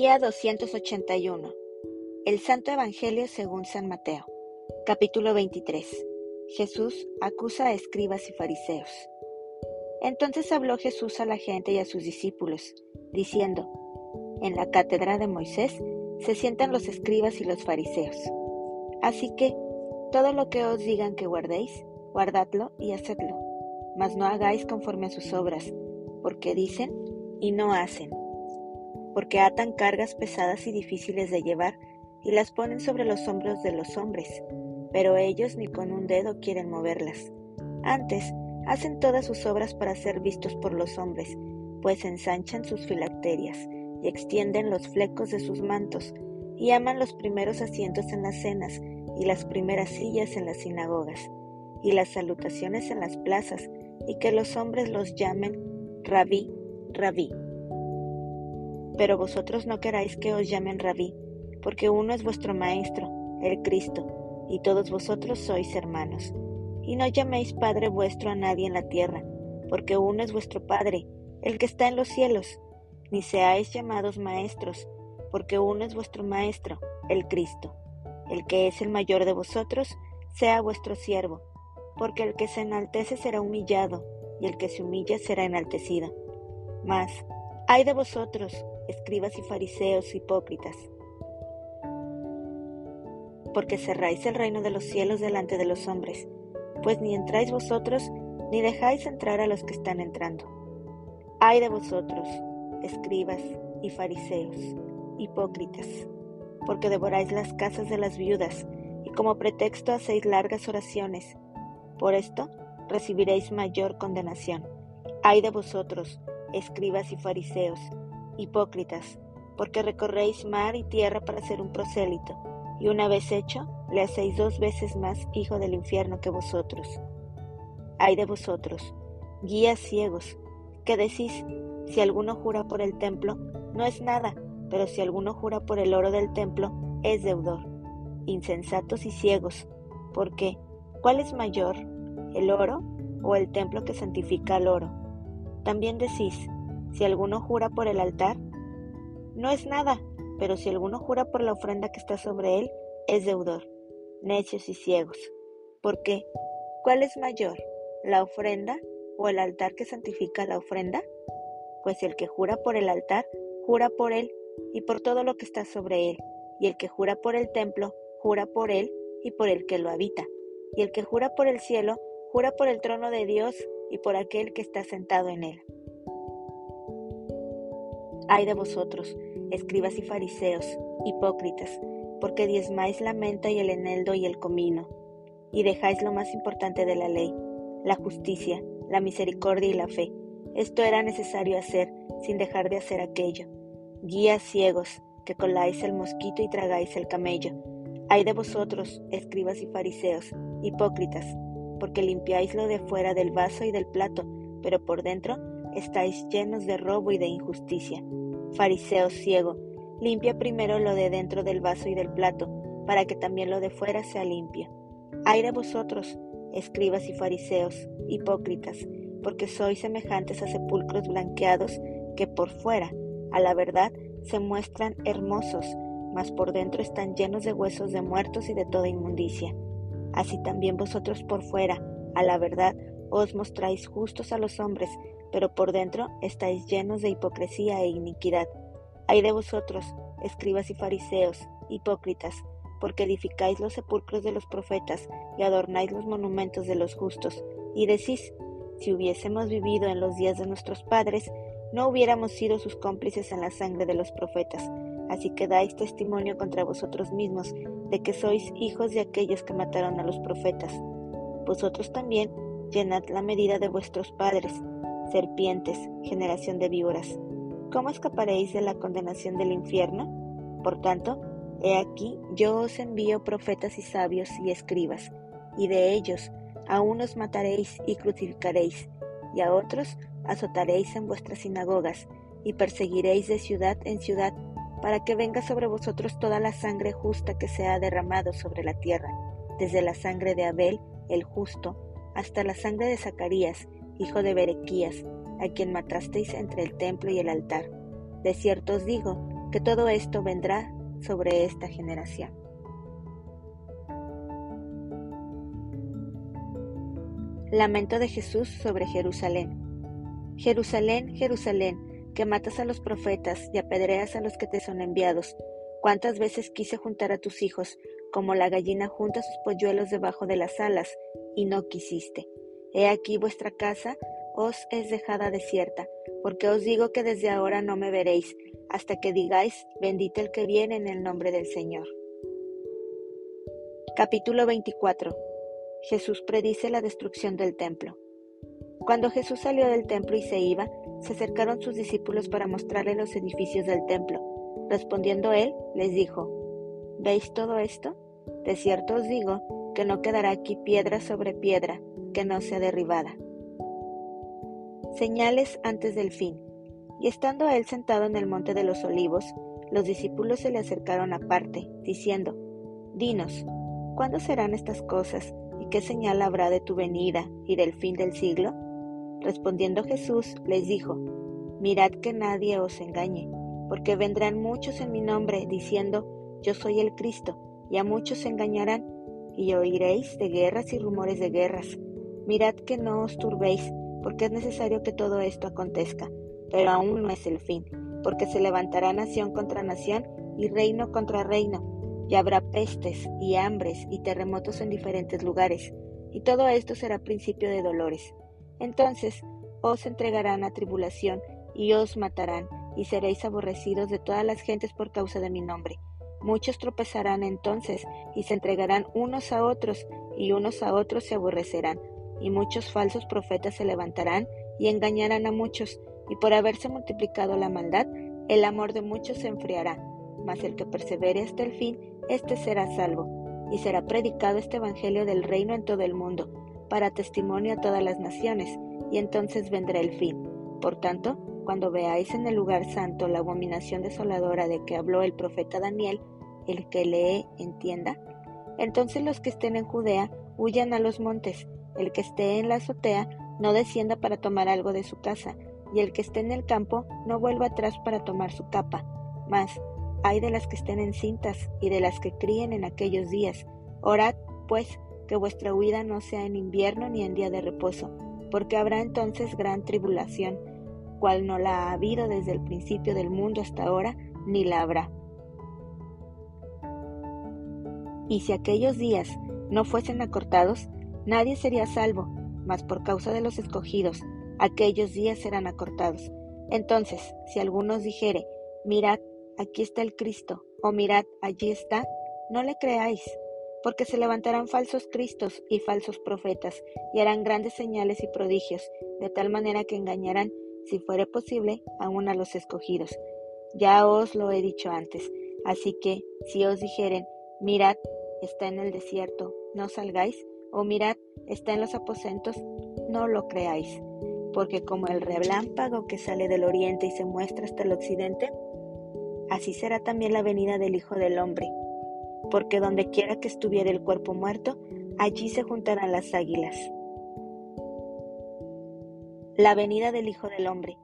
Día 281. El Santo Evangelio según San Mateo. Capítulo 23. Jesús acusa a escribas y fariseos. Entonces habló Jesús a la gente y a sus discípulos, diciendo, En la cátedra de Moisés se sientan los escribas y los fariseos. Así que, todo lo que os digan que guardéis, guardadlo y hacedlo, mas no hagáis conforme a sus obras, porque dicen y no hacen porque atan cargas pesadas y difíciles de llevar y las ponen sobre los hombros de los hombres, pero ellos ni con un dedo quieren moverlas. Antes, hacen todas sus obras para ser vistos por los hombres, pues ensanchan sus filacterias y extienden los flecos de sus mantos, y aman los primeros asientos en las cenas y las primeras sillas en las sinagogas, y las salutaciones en las plazas, y que los hombres los llamen rabí, rabí. Pero vosotros no queráis que os llamen rabí, porque uno es vuestro Maestro, el Cristo, y todos vosotros sois hermanos. Y no llaméis Padre vuestro a nadie en la tierra, porque uno es vuestro Padre, el que está en los cielos, ni seáis llamados maestros, porque uno es vuestro Maestro, el Cristo. El que es el mayor de vosotros, sea vuestro siervo, porque el que se enaltece será humillado, y el que se humilla será enaltecido. Mas, ay de vosotros, escribas y fariseos hipócritas, porque cerráis el reino de los cielos delante de los hombres, pues ni entráis vosotros, ni dejáis entrar a los que están entrando. Ay de vosotros, escribas y fariseos, hipócritas, porque devoráis las casas de las viudas, y como pretexto hacéis largas oraciones. Por esto recibiréis mayor condenación. Ay de vosotros, escribas y fariseos, hipócritas, porque recorréis mar y tierra para ser un prosélito, y una vez hecho, le hacéis dos veces más hijo del infierno que vosotros. Ay de vosotros, guías ciegos, que decís, si alguno jura por el templo, no es nada, pero si alguno jura por el oro del templo, es deudor. Insensatos y ciegos, porque, ¿cuál es mayor, el oro o el templo que santifica al oro? También decís, si alguno jura por el altar, no es nada, pero si alguno jura por la ofrenda que está sobre él, es deudor. Necios y ciegos. ¿Por qué? ¿Cuál es mayor, la ofrenda o el altar que santifica la ofrenda? Pues el que jura por el altar, jura por él y por todo lo que está sobre él, y el que jura por el templo, jura por él y por el que lo habita, y el que jura por el cielo, jura por el trono de Dios y por aquel que está sentado en él. Ay de vosotros, escribas y fariseos, hipócritas, porque diezmáis la menta y el eneldo y el comino, y dejáis lo más importante de la ley, la justicia, la misericordia y la fe. Esto era necesario hacer, sin dejar de hacer aquello. Guías ciegos, que coláis el mosquito y tragáis el camello. Ay de vosotros, escribas y fariseos, hipócritas, porque limpiáis lo de fuera del vaso y del plato, pero por dentro estáis llenos de robo y de injusticia. Fariseo ciego, limpia primero lo de dentro del vaso y del plato, para que también lo de fuera sea limpio. Ay de vosotros, escribas y fariseos, hipócritas, porque sois semejantes a sepulcros blanqueados que por fuera, a la verdad, se muestran hermosos, mas por dentro están llenos de huesos de muertos y de toda inmundicia. Así también vosotros por fuera, a la verdad, os mostráis justos a los hombres, pero por dentro estáis llenos de hipocresía e iniquidad. Ay de vosotros, escribas y fariseos, hipócritas, porque edificáis los sepulcros de los profetas y adornáis los monumentos de los justos, y decís, si hubiésemos vivido en los días de nuestros padres, no hubiéramos sido sus cómplices en la sangre de los profetas, así que dais testimonio contra vosotros mismos de que sois hijos de aquellos que mataron a los profetas. Vosotros también llenad la medida de vuestros padres, serpientes, generación de víboras. ¿Cómo escaparéis de la condenación del infierno? Por tanto, he aquí yo os envío profetas y sabios y escribas, y de ellos a unos mataréis y crucificaréis, y a otros azotaréis en vuestras sinagogas, y perseguiréis de ciudad en ciudad, para que venga sobre vosotros toda la sangre justa que se ha derramado sobre la tierra, desde la sangre de Abel, el justo, hasta la sangre de Zacarías, hijo de Berequías, a quien matasteis entre el templo y el altar. De cierto os digo que todo esto vendrá sobre esta generación. Lamento de Jesús sobre Jerusalén. Jerusalén, Jerusalén, que matas a los profetas y apedreas a los que te son enviados. Cuántas veces quise juntar a tus hijos, como la gallina junta sus polluelos debajo de las alas, y no quisiste. He aquí vuestra casa os es dejada desierta, porque os digo que desde ahora no me veréis, hasta que digáis, bendito el que viene en el nombre del Señor. Capítulo 24. Jesús predice la destrucción del templo. Cuando Jesús salió del templo y se iba, se acercaron sus discípulos para mostrarle los edificios del templo. Respondiendo él, les dijo, ¿Veis todo esto? De cierto os digo que no quedará aquí piedra sobre piedra que no sea derribada. Señales antes del fin. Y estando él sentado en el monte de los olivos, los discípulos se le acercaron aparte, diciendo, Dinos, ¿cuándo serán estas cosas y qué señal habrá de tu venida y del fin del siglo? Respondiendo Jesús les dijo, Mirad que nadie os engañe, porque vendrán muchos en mi nombre diciendo, Yo soy el Cristo, y a muchos se engañarán, y oiréis de guerras y rumores de guerras. Mirad que no os turbéis, porque es necesario que todo esto acontezca, pero aún no es el fin, porque se levantará nación contra nación y reino contra reino, y habrá pestes y hambres y terremotos en diferentes lugares, y todo esto será principio de dolores. Entonces os entregarán a tribulación y os matarán, y seréis aborrecidos de todas las gentes por causa de mi nombre. Muchos tropezarán entonces y se entregarán unos a otros, y unos a otros se aborrecerán, y muchos falsos profetas se levantarán y engañarán a muchos, y por haberse multiplicado la maldad, el amor de muchos se enfriará. Mas el que persevere hasta el fin, éste será salvo, y será predicado este Evangelio del reino en todo el mundo, para testimonio a todas las naciones, y entonces vendrá el fin. Por tanto, cuando veáis en el lugar santo la abominación desoladora de que habló el profeta Daniel, el que lee entienda, entonces los que estén en Judea huyan a los montes, el que esté en la azotea no descienda para tomar algo de su casa, y el que esté en el campo no vuelva atrás para tomar su capa. Mas, hay de las que estén encintas y de las que críen en aquellos días. Orad, pues, que vuestra huida no sea en invierno ni en día de reposo, porque habrá entonces gran tribulación, cual no la ha habido desde el principio del mundo hasta ahora, ni la habrá. Y si aquellos días no fuesen acortados, nadie sería salvo, mas por causa de los escogidos, aquellos días serán acortados. Entonces, si algunos dijere, mirad, aquí está el Cristo, o mirad, allí está, no le creáis, porque se levantarán falsos cristos y falsos profetas, y harán grandes señales y prodigios, de tal manera que engañarán, si fuere posible, aún a los escogidos. Ya os lo he dicho antes, así que, si os dijeren, mirad, está en el desierto, no salgáis, o mirad, está en los aposentos, no lo creáis, porque como el relámpago que sale del oriente y se muestra hasta el occidente, así será también la venida del Hijo del Hombre porque donde quiera que estuviera el cuerpo muerto, allí se juntarán las águilas. La venida del Hijo del Hombre.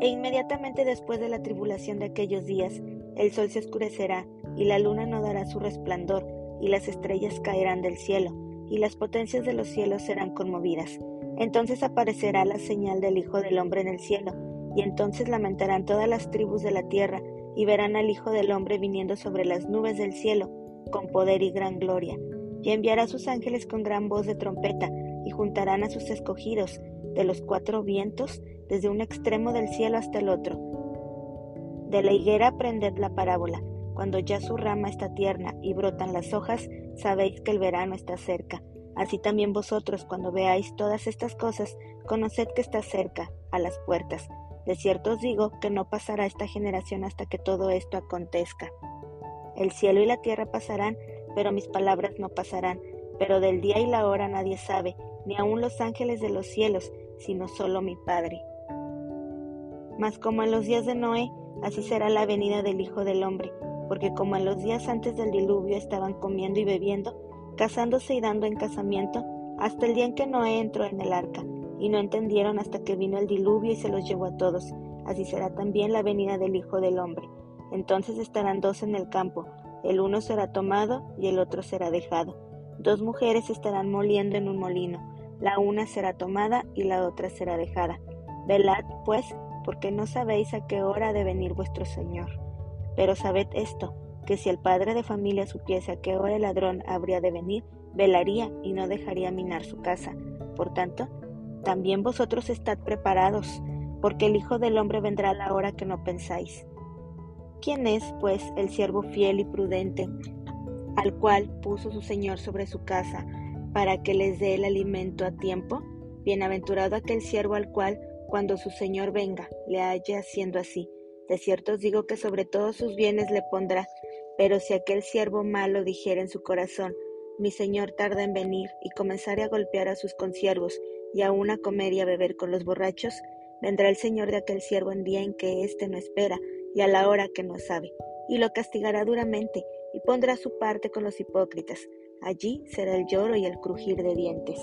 E inmediatamente después de la tribulación de aquellos días, el sol se oscurecerá, y la luna no dará su resplandor, y las estrellas caerán del cielo, y las potencias de los cielos serán conmovidas. Entonces aparecerá la señal del Hijo del Hombre en el cielo, y entonces lamentarán todas las tribus de la tierra, y verán al Hijo del Hombre viniendo sobre las nubes del cielo, con poder y gran gloria, y enviará a sus ángeles con gran voz de trompeta, y juntarán a sus escogidos de los cuatro vientos, desde un extremo del cielo hasta el otro. De la higuera aprended la parábola. Cuando ya su rama está tierna y brotan las hojas, sabéis que el verano está cerca. Así también vosotros, cuando veáis todas estas cosas, conoced que está cerca, a las puertas. De cierto os digo que no pasará esta generación hasta que todo esto acontezca. El cielo y la tierra pasarán, pero mis palabras no pasarán. Pero del día y la hora nadie sabe, ni aun los ángeles de los cielos, sino solo mi Padre. Mas como en los días de Noé, así será la venida del Hijo del Hombre, porque como en los días antes del diluvio estaban comiendo y bebiendo, casándose y dando en casamiento, hasta el día en que Noé entró en el arca, y no entendieron hasta que vino el diluvio y se los llevó a todos, así será también la venida del Hijo del Hombre. Entonces estarán dos en el campo, el uno será tomado y el otro será dejado. Dos mujeres estarán moliendo en un molino, la una será tomada y la otra será dejada. Velad, pues, porque no sabéis a qué hora ha de venir vuestro Señor. Pero sabed esto, que si el padre de familia supiese a qué hora el ladrón habría de venir, velaría y no dejaría minar su casa. Por tanto, también vosotros estad preparados, porque el Hijo del Hombre vendrá a la hora que no pensáis. ¿Quién es, pues, el siervo fiel y prudente, al cual puso su Señor sobre su casa, para que les dé el alimento a tiempo? Bienaventurado aquel siervo al cual, cuando su Señor venga, le haya haciendo así. De cierto os digo que sobre todos sus bienes le pondrá, pero si aquel siervo malo dijera en su corazón, mi Señor tarda en venir, y comenzare a golpear a sus consiervos, y aun a comer y a beber con los borrachos, vendrá el Señor de aquel siervo en día en que éste no espera, y a la hora que no sabe, y lo castigará duramente, y pondrá su parte con los hipócritas. Allí será el lloro y el crujir de dientes.